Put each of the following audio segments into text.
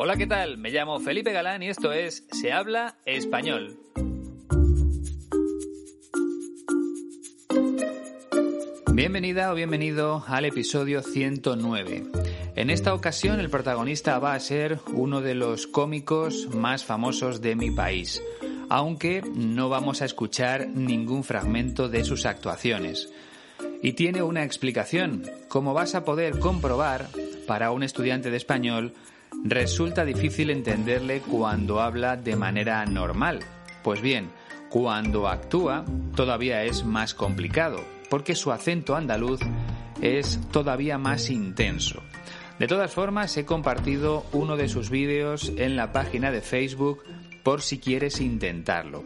Hola, ¿qué tal? Me llamo Felipe Galán y esto es Se habla español. Bienvenida o bienvenido al episodio 109. En esta ocasión el protagonista va a ser uno de los cómicos más famosos de mi país, aunque no vamos a escuchar ningún fragmento de sus actuaciones. Y tiene una explicación. Como vas a poder comprobar, para un estudiante de español, resulta difícil entenderle cuando habla de manera normal. Pues bien, cuando actúa todavía es más complicado, porque su acento andaluz es todavía más intenso. De todas formas, he compartido uno de sus vídeos en la página de Facebook por si quieres intentarlo.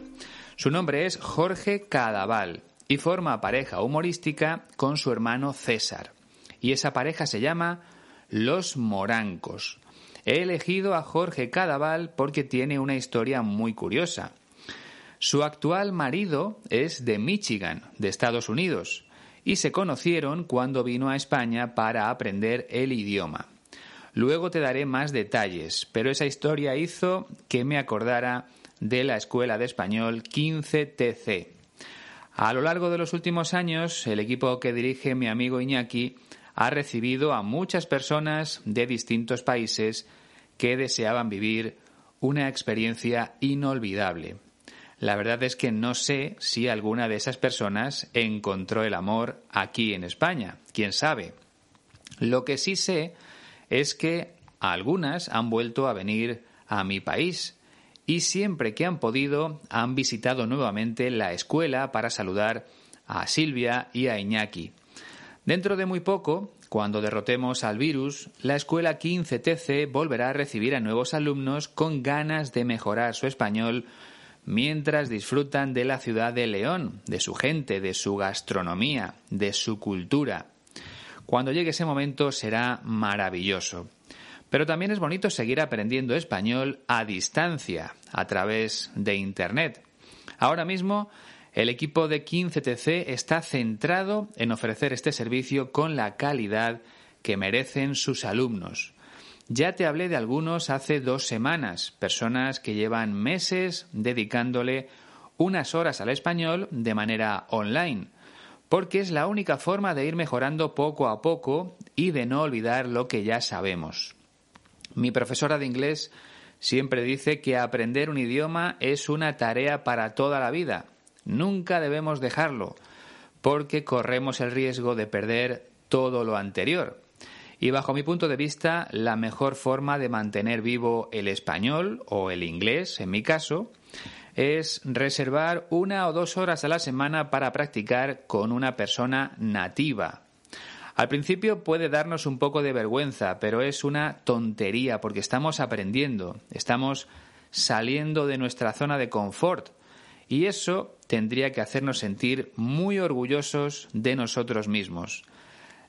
Su nombre es Jorge Cadaval y forma pareja humorística con su hermano César. Y esa pareja se llama Los Morancos. He elegido a Jorge Cadaval porque tiene una historia muy curiosa. Su actual marido es de Michigan, de Estados Unidos, y se conocieron cuando vino a España para aprender el idioma. Luego te daré más detalles, pero esa historia hizo que me acordara de la Escuela de Español 15TC. A lo largo de los últimos años, el equipo que dirige mi amigo Iñaki ha recibido a muchas personas de distintos países que deseaban vivir una experiencia inolvidable. La verdad es que no sé si alguna de esas personas encontró el amor aquí en España, quién sabe. Lo que sí sé es que algunas han vuelto a venir a mi país y siempre que han podido han visitado nuevamente la escuela para saludar a Silvia y a Iñaki. Dentro de muy poco, cuando derrotemos al virus, la escuela 15TC volverá a recibir a nuevos alumnos con ganas de mejorar su español mientras disfrutan de la ciudad de León, de su gente, de su gastronomía, de su cultura. Cuando llegue ese momento será maravilloso. Pero también es bonito seguir aprendiendo español a distancia, a través de Internet. Ahora mismo el equipo de 15TC está centrado en ofrecer este servicio con la calidad que merecen sus alumnos. Ya te hablé de algunos hace dos semanas, personas que llevan meses dedicándole unas horas al español de manera online, porque es la única forma de ir mejorando poco a poco y de no olvidar lo que ya sabemos. Mi profesora de inglés siempre dice que aprender un idioma es una tarea para toda la vida Nunca debemos dejarlo, porque corremos el riesgo de perder todo lo anterior. Y bajo mi punto de vista, la mejor forma de mantener vivo el español o el inglés, en mi caso, es reservar una o dos horas a la semana para practicar con una persona nativa. Al principio puede darnos un poco de vergüenza, pero es una tontería porque estamos aprendiendo, estamos saliendo de nuestra zona de confort y eso tendría que hacernos sentir muy orgullosos de nosotros mismos.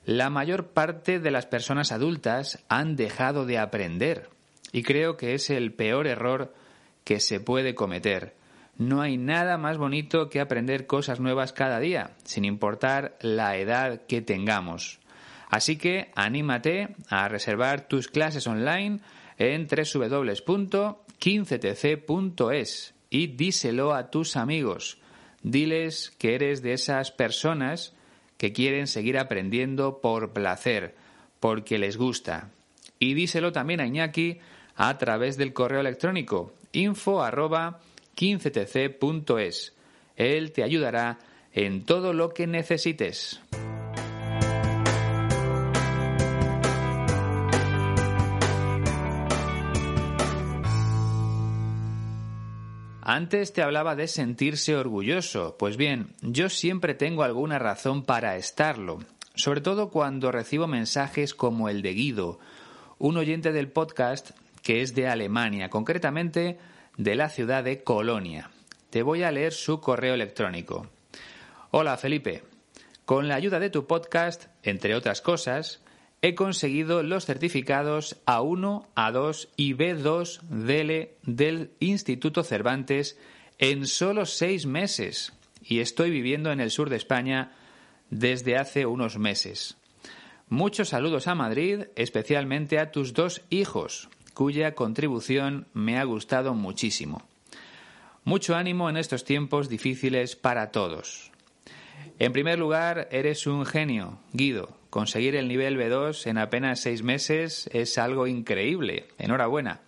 La mayor parte de las personas adultas han dejado de aprender y creo que es el peor error que se puede cometer. No hay nada más bonito que aprender cosas nuevas cada día, sin importar la edad que tengamos. Así que anímate a reservar tus clases online en www.15tc.es y díselo a tus amigos. Diles que eres de esas personas que quieren seguir aprendiendo por placer, porque les gusta. Y díselo también a Iñaki a través del correo electrónico info 15tc.es. Él te ayudará en todo lo que necesites. Antes te hablaba de sentirse orgulloso. Pues bien, yo siempre tengo alguna razón para estarlo, sobre todo cuando recibo mensajes como el de Guido, un oyente del podcast que es de Alemania, concretamente de la ciudad de Colonia. Te voy a leer su correo electrónico. Hola Felipe, con la ayuda de tu podcast, entre otras cosas, he conseguido los certificados A1, A2 y B2 DL del Instituto Cervantes en solo seis meses y estoy viviendo en el sur de España desde hace unos meses. Muchos saludos a Madrid, especialmente a tus dos hijos. cuya contribución me ha gustado muchísimo. Mucho ánimo en estos tiempos difíciles para todos. En primer lugar, eres un genio, Guido. Conseguir el nivel B2 en apenas seis meses es algo increíble. Enhorabuena.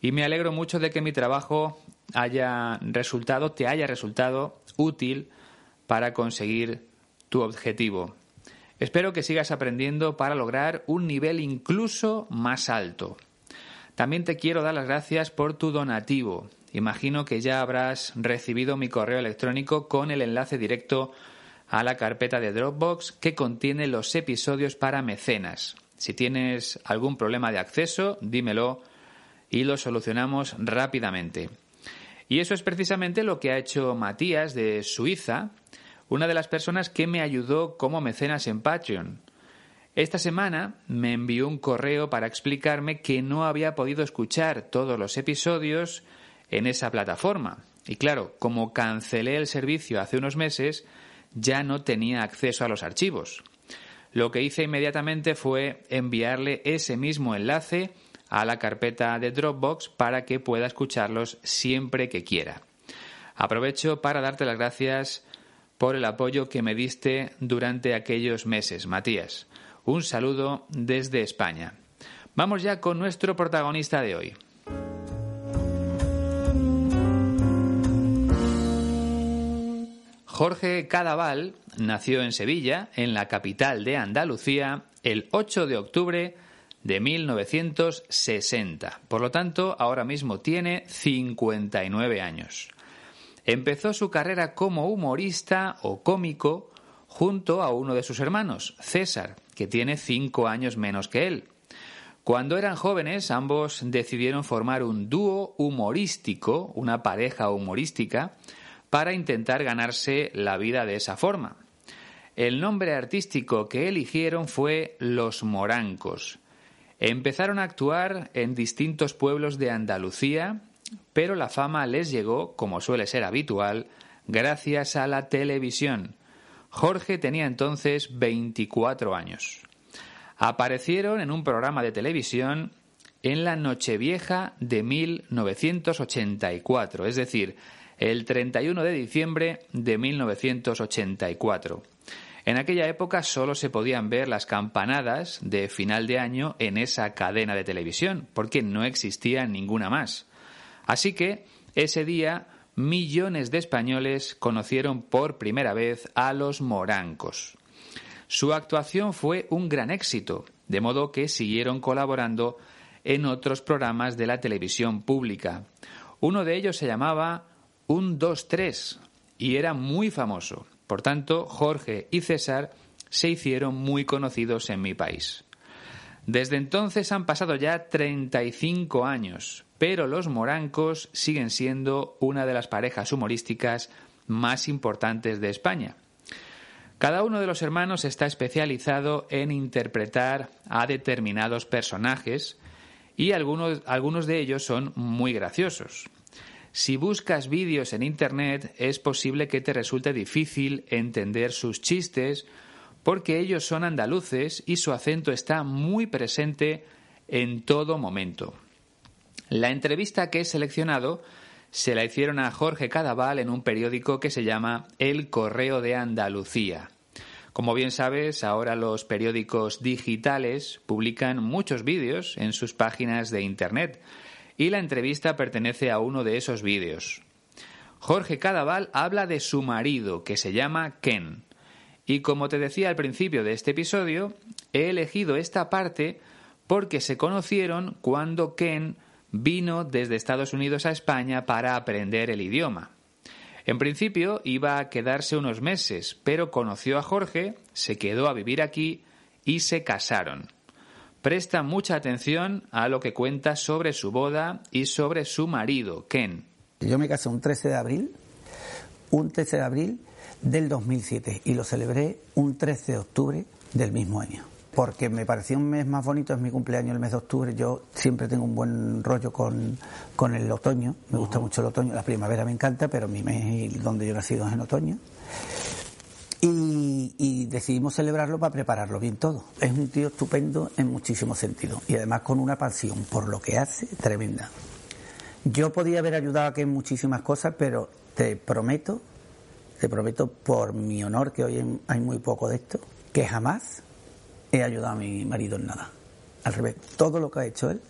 Y me alegro mucho de que mi trabajo haya resultado, te haya resultado útil para conseguir tu objetivo. Espero que sigas aprendiendo para lograr un nivel incluso más alto. También te quiero dar las gracias por tu donativo. Imagino que ya habrás recibido mi correo electrónico con el enlace directo a la carpeta de Dropbox que contiene los episodios para mecenas. Si tienes algún problema de acceso, dímelo y lo solucionamos rápidamente. Y eso es precisamente lo que ha hecho Matías de Suiza, una de las personas que me ayudó como mecenas en Patreon. Esta semana me envió un correo para explicarme que no había podido escuchar todos los episodios en esa plataforma. Y claro, como cancelé el servicio hace unos meses, ya no tenía acceso a los archivos. Lo que hice inmediatamente fue enviarle ese mismo enlace a la carpeta de Dropbox para que pueda escucharlos siempre que quiera. Aprovecho para darte las gracias por el apoyo que me diste durante aquellos meses, Matías. Un saludo desde España. Vamos ya con nuestro protagonista de hoy. Jorge Cadaval nació en Sevilla, en la capital de Andalucía, el 8 de octubre de 1960. Por lo tanto, ahora mismo tiene 59 años. Empezó su carrera como humorista o cómico junto a uno de sus hermanos, César, que tiene cinco años menos que él. Cuando eran jóvenes, ambos decidieron formar un dúo humorístico, una pareja humorística, para intentar ganarse la vida de esa forma. El nombre artístico que eligieron fue Los Morancos. Empezaron a actuar en distintos pueblos de Andalucía, pero la fama les llegó, como suele ser habitual, gracias a la televisión. Jorge tenía entonces 24 años. Aparecieron en un programa de televisión en la Nochevieja de 1984, es decir, el 31 de diciembre de 1984. En aquella época solo se podían ver las campanadas de final de año en esa cadena de televisión, porque no existía ninguna más. Así que ese día millones de españoles conocieron por primera vez a los morancos. Su actuación fue un gran éxito, de modo que siguieron colaborando en otros programas de la televisión pública. Uno de ellos se llamaba un 2-3 y era muy famoso. Por tanto, Jorge y César se hicieron muy conocidos en mi país. Desde entonces han pasado ya 35 años, pero los morancos siguen siendo una de las parejas humorísticas más importantes de España. Cada uno de los hermanos está especializado en interpretar a determinados personajes y algunos, algunos de ellos son muy graciosos. Si buscas vídeos en Internet es posible que te resulte difícil entender sus chistes porque ellos son andaluces y su acento está muy presente en todo momento. La entrevista que he seleccionado se la hicieron a Jorge Cadaval en un periódico que se llama El Correo de Andalucía. Como bien sabes, ahora los periódicos digitales publican muchos vídeos en sus páginas de Internet y la entrevista pertenece a uno de esos vídeos. Jorge Cadaval habla de su marido, que se llama Ken. Y como te decía al principio de este episodio, he elegido esta parte porque se conocieron cuando Ken vino desde Estados Unidos a España para aprender el idioma. En principio iba a quedarse unos meses, pero conoció a Jorge, se quedó a vivir aquí y se casaron. Presta mucha atención a lo que cuenta sobre su boda y sobre su marido, Ken. Yo me casé un 13 de abril, un 13 de abril del 2007 y lo celebré un 13 de octubre del mismo año. Porque me parecía un mes más bonito, es mi cumpleaños el mes de octubre, yo siempre tengo un buen rollo con, con el otoño, me gusta mucho el otoño, la primavera me encanta, pero mi mes donde yo he nacido es en otoño. Y, decidimos celebrarlo para prepararlo bien todo. Es un tío estupendo en muchísimos sentidos y además con una pasión por lo que hace tremenda. Yo podía haber ayudado aquí en muchísimas cosas, pero te prometo, te prometo por mi honor, que hoy hay muy poco de esto, que jamás he ayudado a mi marido en nada. Al revés, todo lo que ha hecho él,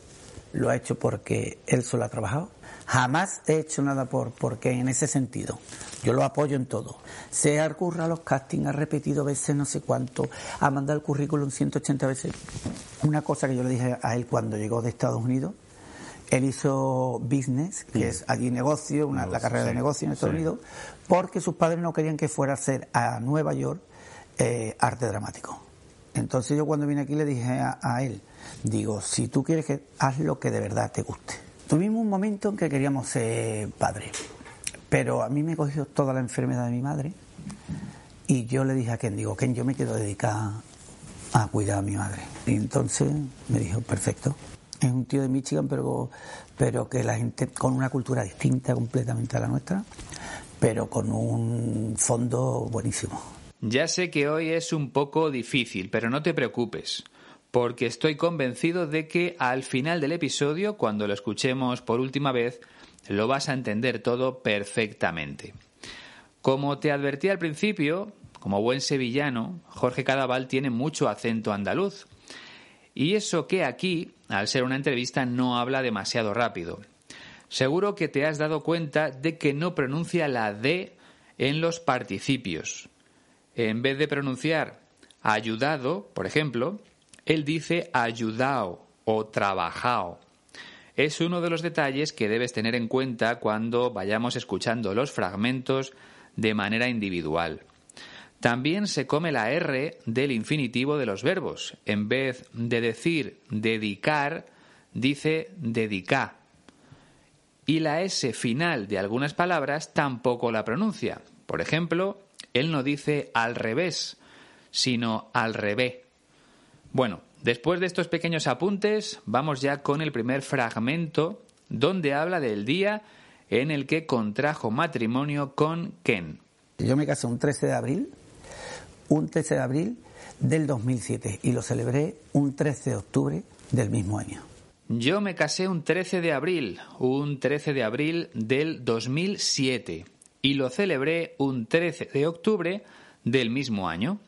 lo ha hecho porque él solo ha trabajado Jamás he hecho nada por porque en ese sentido. Yo lo apoyo en todo. Se ha a los castings, ha repetido veces no sé cuánto, ha mandado el currículum 180 veces. Una cosa que yo le dije a él cuando llegó de Estados Unidos, él hizo business, que es allí negocio, una, la carrera de negocio en Estados Unidos, porque sus padres no querían que fuera a hacer a Nueva York eh, arte dramático. Entonces yo cuando vine aquí le dije a él, digo, si tú quieres que haz lo que de verdad te guste Tuvimos un momento en que queríamos ser padres, pero a mí me cogió toda la enfermedad de mi madre y yo le dije a Ken, digo, Ken, yo me quiero dedicar a cuidar a mi madre. Y entonces me dijo, perfecto. Es un tío de Michigan, pero, pero que la gente con una cultura distinta completamente a la nuestra, pero con un fondo buenísimo. Ya sé que hoy es un poco difícil, pero no te preocupes porque estoy convencido de que al final del episodio, cuando lo escuchemos por última vez, lo vas a entender todo perfectamente. Como te advertí al principio, como buen sevillano, Jorge Cadaval tiene mucho acento andaluz. Y eso que aquí, al ser una entrevista, no habla demasiado rápido. Seguro que te has dado cuenta de que no pronuncia la D en los participios. En vez de pronunciar ayudado, por ejemplo, él dice ayudao o trabajao. Es uno de los detalles que debes tener en cuenta cuando vayamos escuchando los fragmentos de manera individual. También se come la R del infinitivo de los verbos. En vez de decir dedicar, dice dedicar. Y la S final de algunas palabras tampoco la pronuncia. Por ejemplo, él no dice al revés, sino al revés. Bueno, después de estos pequeños apuntes, vamos ya con el primer fragmento donde habla del día en el que contrajo matrimonio con Ken. Yo me casé un 13 de abril, un 13 de abril del 2007 y lo celebré un 13 de octubre del mismo año. Yo me casé un 13 de abril, un 13 de abril del 2007 y lo celebré un 13 de octubre del mismo año.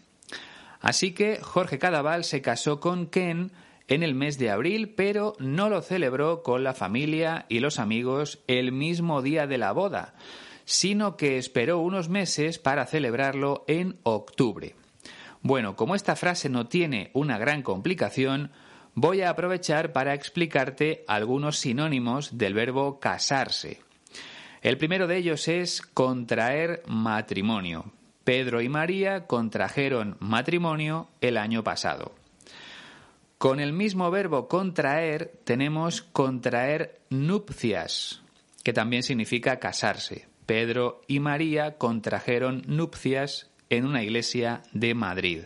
Así que Jorge Cadaval se casó con Ken en el mes de abril, pero no lo celebró con la familia y los amigos el mismo día de la boda, sino que esperó unos meses para celebrarlo en octubre. Bueno, como esta frase no tiene una gran complicación, voy a aprovechar para explicarte algunos sinónimos del verbo casarse. El primero de ellos es contraer matrimonio. Pedro y María contrajeron matrimonio el año pasado. Con el mismo verbo contraer tenemos contraer nupcias, que también significa casarse. Pedro y María contrajeron nupcias en una iglesia de Madrid.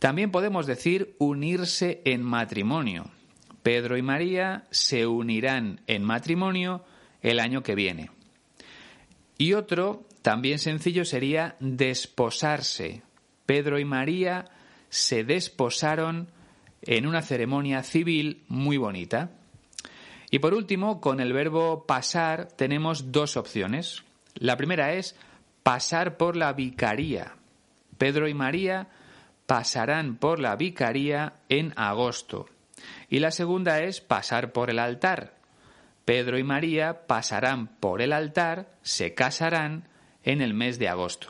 También podemos decir unirse en matrimonio. Pedro y María se unirán en matrimonio el año que viene. Y otro también sencillo sería desposarse. Pedro y María se desposaron en una ceremonia civil muy bonita. Y por último, con el verbo pasar tenemos dos opciones. La primera es pasar por la vicaría. Pedro y María pasarán por la vicaría en agosto. Y la segunda es pasar por el altar. Pedro y María pasarán por el altar, se casarán en el mes de agosto.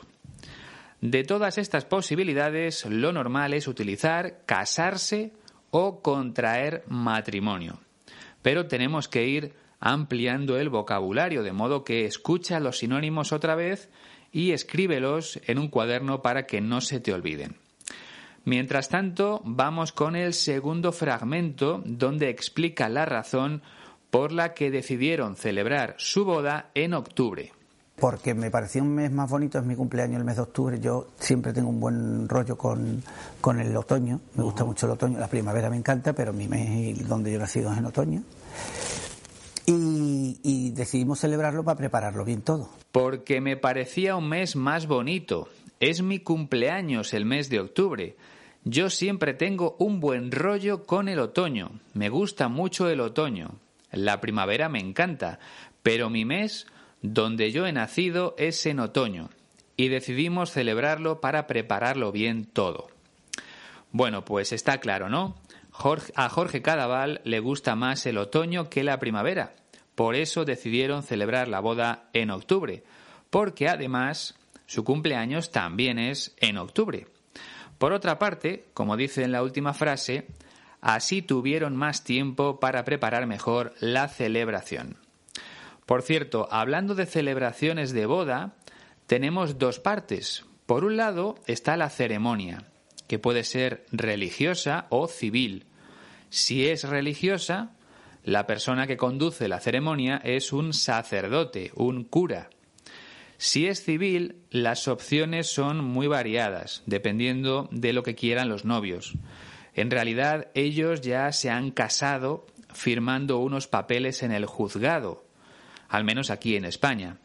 De todas estas posibilidades, lo normal es utilizar casarse o contraer matrimonio. Pero tenemos que ir ampliando el vocabulario, de modo que escucha los sinónimos otra vez y escríbelos en un cuaderno para que no se te olviden. Mientras tanto, vamos con el segundo fragmento donde explica la razón por la que decidieron celebrar su boda en octubre porque me pareció un mes más bonito, es mi cumpleaños el mes de octubre, yo siempre tengo un buen rollo con, el otoño, me gusta mucho el otoño, la primavera me encanta, pero mi mes donde yo he nacido es en otoño. Y, y decidimos celebrarlo para prepararlo bien todo. Porque me parecía un mes más bonito, es mi cumpleaños el mes de octubre. Yo siempre tengo un buen rollo con el otoño. Me gusta mucho el otoño. La primavera me encanta, pero mi mes, donde yo he nacido, es en otoño. Y decidimos celebrarlo para prepararlo bien todo. Bueno, pues está claro, ¿no? a Jorge Cadaval le gusta más el otoño que la primavera. Por eso decidieron celebrar la boda en octubre, porque además su cumpleaños también es en octubre. Por otra parte, como dice en la última frase, así tuvieron más tiempo para preparar mejor la celebración. Por cierto, hablando de celebraciones de boda, tenemos dos partes. Por un lado está la ceremonia, que puede ser religiosa o civil. Si es religiosa, la persona que conduce la ceremonia es un sacerdote, un cura. Si es civil, las opciones son muy variadas, dependiendo de lo que quieran los novios. En realidad, ellos ya se han casado firmando unos papeles en el juzgado, al menos aquí en España.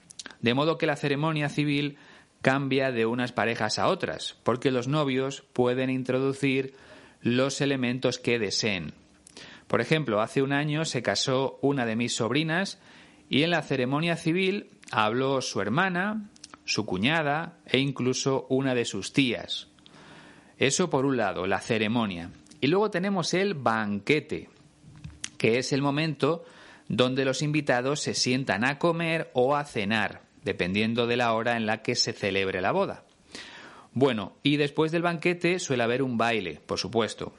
De modo que la ceremonia civil cambia de unas parejas a otras, porque los novios pueden introducir los elementos que deseen. Por ejemplo, hace un año se casó una de mis sobrinas y en la ceremonia civil habló su hermana, su cuñada e incluso una de sus tías. Eso por un lado, la ceremonia. Y luego tenemos el banquete, que es el momento donde los invitados se sientan a comer o a cenar, dependiendo de la hora en la que se celebre la boda. Bueno, y después del banquete suele haber un baile, por supuesto.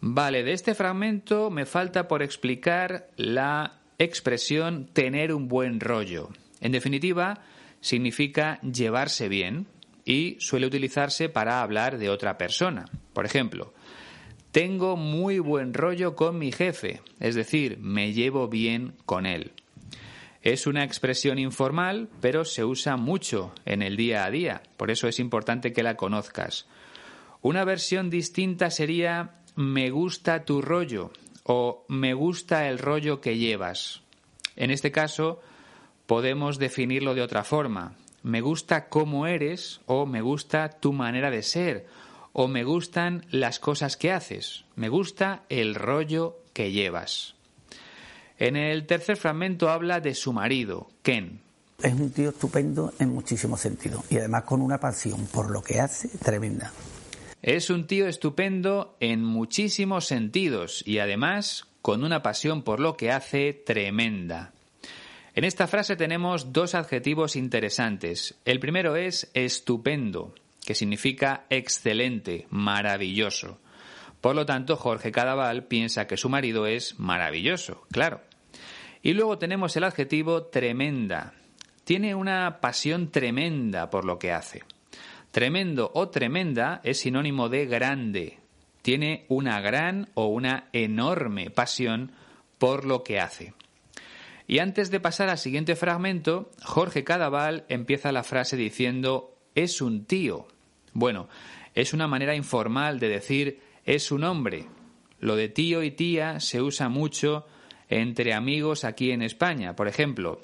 Vale, de este fragmento me falta por explicar la expresión tener un buen rollo. En definitiva, significa llevarse bien y suele utilizarse para hablar de otra persona. Por ejemplo, tengo muy buen rollo con mi jefe, es decir, me llevo bien con él. Es una expresión informal, pero se usa mucho en el día a día, por eso es importante que la conozcas. Una versión distinta sería me gusta tu rollo o me gusta el rollo que llevas. En este caso, podemos definirlo de otra forma. Me gusta cómo eres o me gusta tu manera de ser o me gustan las cosas que haces. Me gusta el rollo que llevas. En el tercer fragmento habla de su marido, Ken. Es un tío estupendo en muchísimos sentidos y además con una pasión por lo que hace tremenda. Es un tío estupendo en muchísimos sentidos y además con una pasión por lo que hace tremenda. En esta frase tenemos dos adjetivos interesantes. El primero es estupendo, que significa excelente, maravilloso. Por lo tanto, Jorge Cadaval piensa que su marido es maravilloso, claro. Y luego tenemos el adjetivo tremenda. Tiene una pasión tremenda por lo que hace. Tremendo o tremenda es sinónimo de grande. Tiene una gran o una enorme pasión por lo que hace. Y antes de pasar al siguiente fragmento, Jorge Cadaval empieza la frase diciendo es un tío. Bueno, es una manera informal de decir es un hombre. Lo de tío y tía se usa mucho entre amigos aquí en España. Por ejemplo,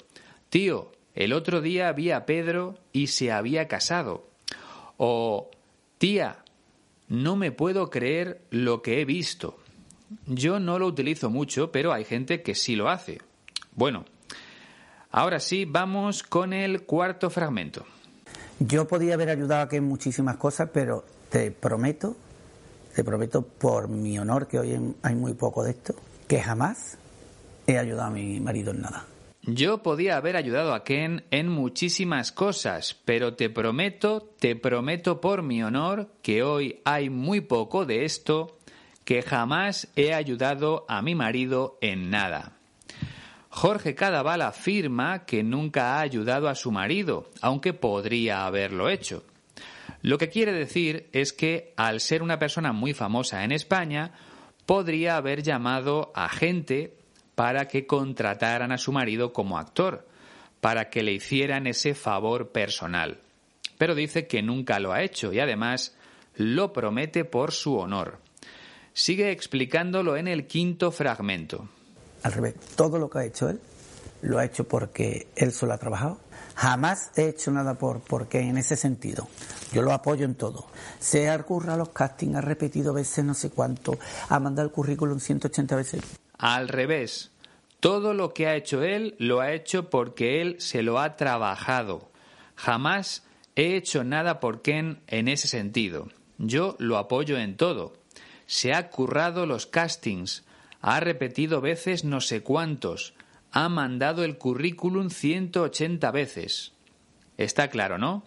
tío, el otro día vi a Pedro y se había casado. O, tía, no me puedo creer lo que he visto. Yo no lo utilizo mucho, pero hay gente que sí lo hace. Bueno, ahora sí, vamos con el cuarto fragmento. Yo podía haber ayudado aquí en muchísimas cosas, pero te prometo, te prometo por mi honor, que hoy hay muy poco de esto, que jamás he ayudado a mi marido en nada. Yo podía haber ayudado a Ken en muchísimas cosas, pero te prometo, te prometo por mi honor, que hoy hay muy poco de esto, que jamás he ayudado a mi marido en nada. Jorge Cadaval afirma que nunca ha ayudado a su marido, aunque podría haberlo hecho. Lo que quiere decir es que, al ser una persona muy famosa en España, podría haber llamado a gente para que contrataran a su marido como actor, para que le hicieran ese favor personal. Pero dice que nunca lo ha hecho y además lo promete por su honor. Sigue explicándolo en el quinto fragmento. Al revés, todo lo que ha hecho él lo ha hecho porque él solo ha trabajado. Jamás he hecho nada por porque en ese sentido. Yo lo apoyo en todo. Se ha a los castings, ha repetido veces no sé cuánto, ha mandado el currículum 180 veces. Al revés. Todo lo que ha hecho él lo ha hecho porque él se lo ha trabajado. Jamás he hecho nada por Ken en ese sentido. Yo lo apoyo en todo. Se ha currado los castings, ha repetido veces no sé cuántos, ha mandado el currículum 180 veces. Está claro, ¿no?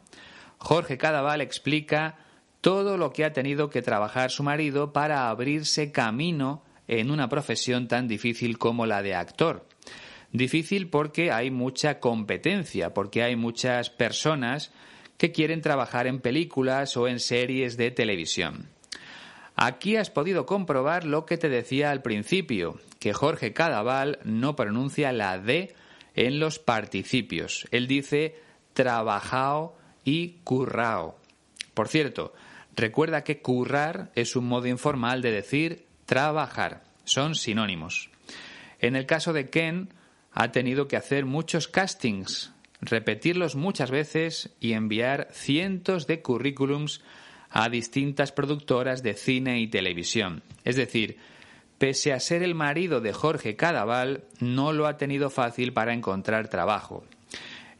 Jorge Cadaval explica todo lo que ha tenido que trabajar su marido para abrirse camino en una profesión tan difícil como la de actor. Difícil porque hay mucha competencia, porque hay muchas personas que quieren trabajar en películas o en series de televisión. Aquí has podido comprobar lo que te decía al principio, que Jorge Cadaval no pronuncia la D en los participios. Él dice trabajao y currao. Por cierto, recuerda que currar es un modo informal de decir trabajar. Son sinónimos. En el caso de Ken, ha tenido que hacer muchos castings, repetirlos muchas veces y enviar cientos de currículums a distintas productoras de cine y televisión. Es decir, pese a ser el marido de Jorge Cadaval, no lo ha tenido fácil para encontrar trabajo.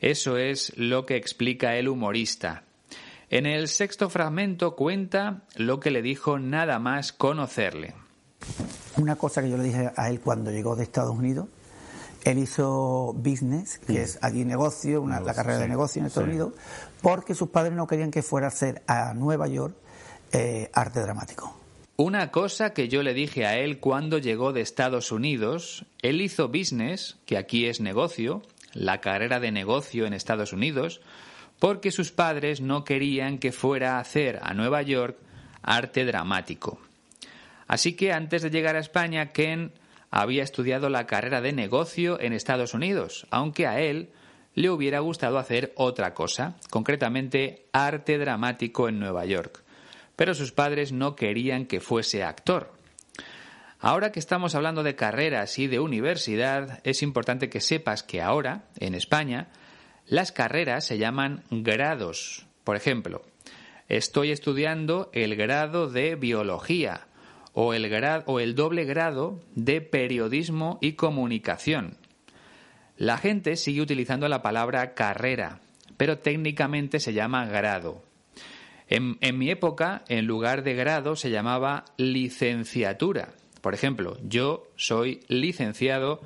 Eso es lo que explica el humorista. En el sexto fragmento cuenta lo que le dijo nada más conocerle. Una cosa que yo le dije a él cuando llegó de Estados Unidos, él hizo business, que es allí negocio, una, la carrera de negocio en Estados Unidos, porque sus padres no querían que fuera a hacer a Nueva York eh, arte dramático. Una cosa que yo le dije a él cuando llegó de Estados Unidos, él hizo business, que aquí es negocio, la carrera de negocio en Estados Unidos, porque sus padres no querían que fuera a hacer a Nueva York arte dramático. Así que antes de llegar a España, Ken había estudiado la carrera de negocio en Estados Unidos, aunque a él le hubiera gustado hacer otra cosa, concretamente arte dramático en Nueva York. Pero sus padres no querían que fuese actor. Ahora que estamos hablando de carreras y de universidad, es importante que sepas que ahora, en España, las carreras se llaman grados. Por ejemplo, estoy estudiando el grado de biología o el, o el doble grado de periodismo y comunicación. La gente sigue utilizando la palabra carrera, pero técnicamente se llama grado. En, en, mi época, en lugar de grado, se llamaba licenciatura. Por ejemplo, yo soy licenciado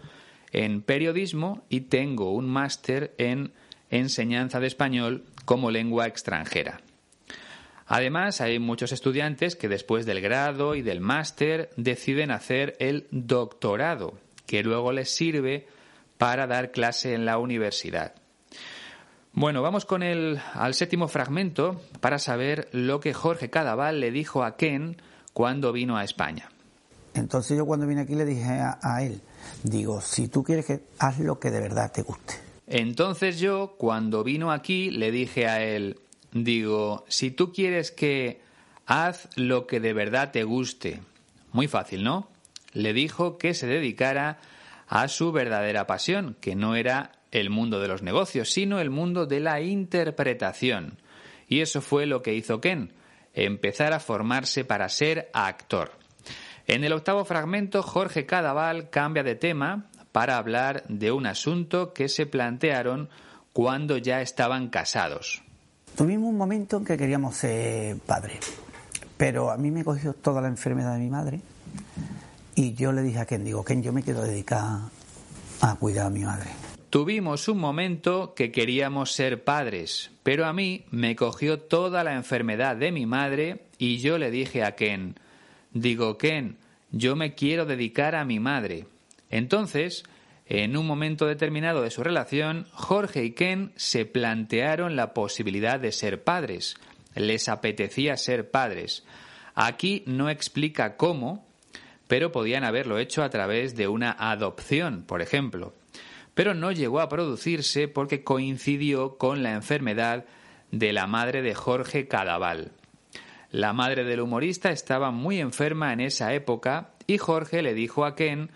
en periodismo y tengo un máster en enseñanza de español como lengua extranjera. Además, hay muchos estudiantes que después del grado y del máster deciden hacer el doctorado, que luego les sirve para dar clase en la universidad. Bueno, vamos con el al séptimo fragmento para saber lo que Jorge Cadaval le dijo a Ken cuando vino a España. Entonces yo cuando vine aquí le dije a, a él, digo, si tú quieres que haz lo que de verdad te guste. Entonces yo cuando vino aquí le dije a él, digo, si tú quieres que haz lo que de verdad te guste. Muy fácil, ¿no? Le dijo que se dedicara a su verdadera pasión, que no era el mundo de los negocios, sino el mundo de la interpretación. Y eso fue lo que hizo Ken, empezar a formarse para ser actor. En el octavo fragmento, Jorge Cadaval cambia de tema para hablar de un asunto que se plantearon cuando ya estaban casados. Tuvimos un momento en que queríamos ser padres, pero a mí me cogió toda la enfermedad de mi madre y yo le dije a Ken, digo, Ken, yo me quiero dedicar a cuidar a mi madre. Tuvimos un momento que queríamos ser padres, pero a mí me cogió toda la enfermedad de mi madre y yo le dije a Ken, digo, Ken, yo me quiero dedicar a mi madre. Entonces, en un momento determinado de su relación, Jorge y Ken se plantearon la posibilidad de ser padres. Les apetecía ser padres. Aquí no explica cómo, pero podían haberlo hecho a través de una adopción, por ejemplo. Pero no llegó a producirse porque coincidió con la enfermedad de la madre de Jorge Cadaval. La madre del humorista estaba muy enferma en esa época y Jorge le dijo a Ken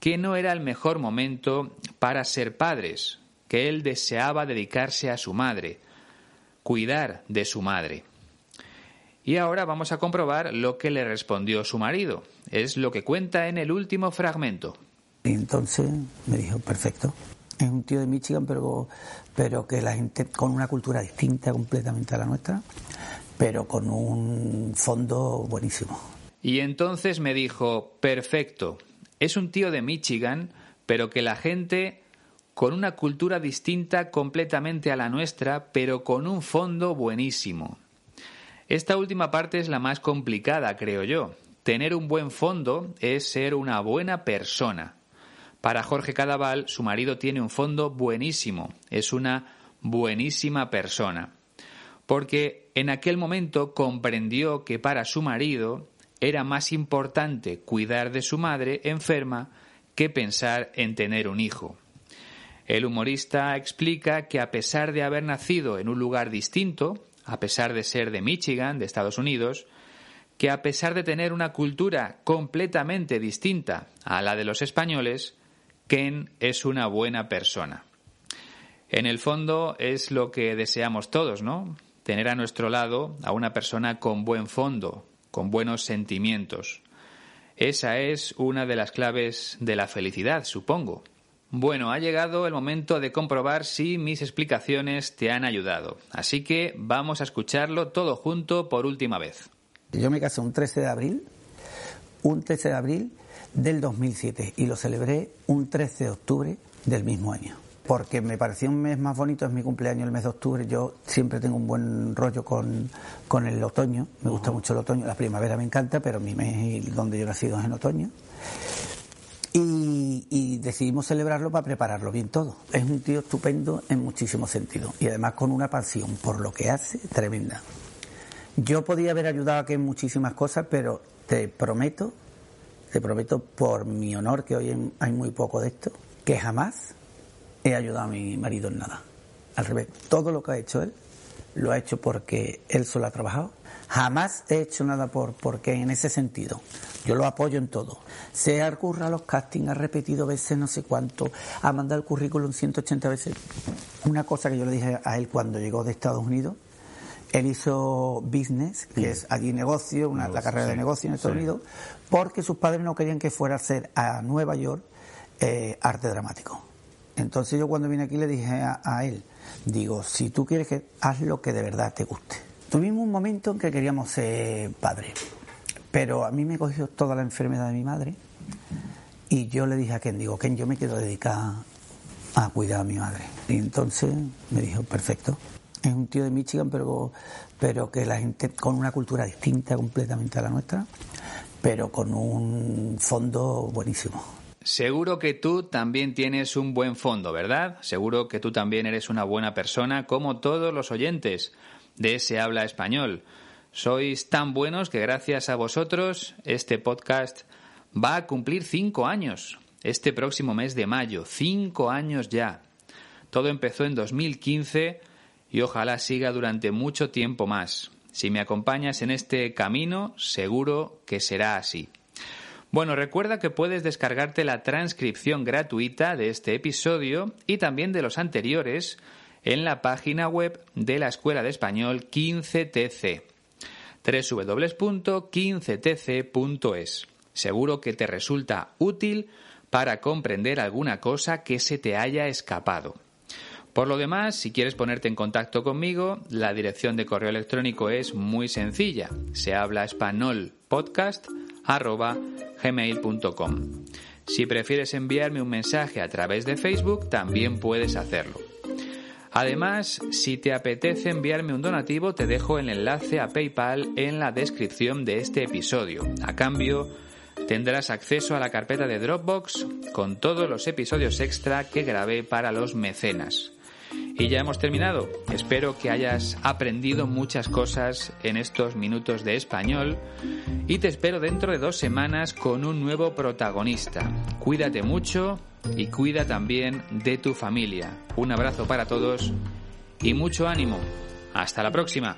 que no era el mejor momento para ser padres, que él deseaba dedicarse a su madre, cuidar de su madre. Y ahora vamos a comprobar lo que le respondió su marido. Es lo que cuenta en el último fragmento. Y entonces me dijo, perfecto. Es un tío de Michigan, pero, pero que la gente con una cultura distinta completamente a la nuestra, pero con un fondo buenísimo. Y entonces me dijo, perfecto, es un tío de Michigan, pero que la gente con una cultura distinta completamente a la nuestra, pero con un fondo buenísimo. Esta última parte es la más complicada, creo yo. Tener un buen fondo es ser una buena persona. Para Jorge Cadaval, su marido tiene un fondo buenísimo, es una buenísima persona. Porque en aquel momento comprendió que para su marido era más importante cuidar de su madre enferma que pensar en tener un hijo. El humorista explica que a pesar de haber nacido en un lugar distinto, a pesar de ser de Michigan, de Estados Unidos, que a pesar de tener una cultura completamente distinta a la de los españoles, Ken es una buena persona. En el fondo es lo que deseamos todos, ¿no? Tener a nuestro lado a una persona con buen fondo, con buenos sentimientos. Esa es una de las claves de la felicidad, supongo. Bueno, ha llegado el momento de comprobar si mis explicaciones te han ayudado. Así que vamos a escucharlo todo junto por última vez. Yo me casé un 13 de abril, un 13 de abril del 2007 y lo celebré un 13 de octubre del mismo año. Porque me pareció un mes más bonito, es mi cumpleaños el mes de octubre, yo siempre tengo un buen rollo con, con el otoño, me gusta mucho el otoño, la primavera me encanta, pero mi mes donde yo he nacido es en otoño. Y, decidimos celebrarlo para prepararlo bien todo. Es un tío estupendo en muchísimos sentidos y además con una pasión por lo que hace tremenda. Yo podía haber ayudado aquí en muchísimas cosas, pero te prometo, te prometo por mi honor, que hoy hay muy poco de esto, que jamás he ayudado a mi marido en nada. Al revés, todo lo que ha hecho él, lo ha hecho porque él solo ha trabajado Jamás he hecho nada por porque en ese sentido. Yo lo apoyo en todo. Se ha a los castings, ha repetido veces no sé cuánto, ha mandado el currículum 180 veces. Una cosa que yo le dije a él cuando llegó de Estados Unidos, él hizo business, que es allí negocio, una, la carrera de negocio en Estados Unidos, porque sus padres no querían que fuera a hacer a Nueva York eh, arte dramático. Entonces yo cuando vine aquí le dije a él, digo, si tú quieres que haz lo que de verdad te guste Tuvimos un momento en que queríamos ser padres, pero a mí me cogió toda la enfermedad de mi madre y yo le dije a Ken, digo, Ken, yo me quiero dedicar a cuidar a mi madre. Y entonces me dijo, perfecto. Es un tío de Michigan, pero, pero que la gente con una cultura distinta completamente a la nuestra, pero con un fondo buenísimo. Seguro que tú también tienes un buen fondo, ¿verdad? Seguro que tú también eres una buena persona, como todos los oyentes de ese habla español. Sois tan buenos que gracias a vosotros este podcast va a cumplir cinco años este próximo mes de mayo. Cinco años ya. Todo empezó en 2015 y ojalá siga durante mucho tiempo más. Si me acompañas en este camino, seguro que será así. Bueno, recuerda que puedes descargarte la transcripción gratuita de este episodio y también de los anteriores en la página web de la Escuela de Español 15TC www.15tc.es. Seguro que te resulta útil para comprender alguna cosa que se te haya escapado. Por lo demás, si quieres ponerte en contacto conmigo, la dirección de correo electrónico es muy sencilla. Se habla español podcast gmail.com. Si prefieres enviarme un mensaje a través de Facebook, también puedes hacerlo. Además, si te apetece enviarme un donativo, te dejo el enlace a PayPal en la descripción de este episodio. A cambio, tendrás acceso a la carpeta de Dropbox con todos los episodios extra que grabé para los mecenas. Y ya hemos terminado. Espero que hayas aprendido muchas cosas en estos minutos de español y te espero dentro de dos semanas con un nuevo protagonista. Cuídate mucho y cuida también de tu familia. Un abrazo para todos y mucho ánimo. Hasta la próxima.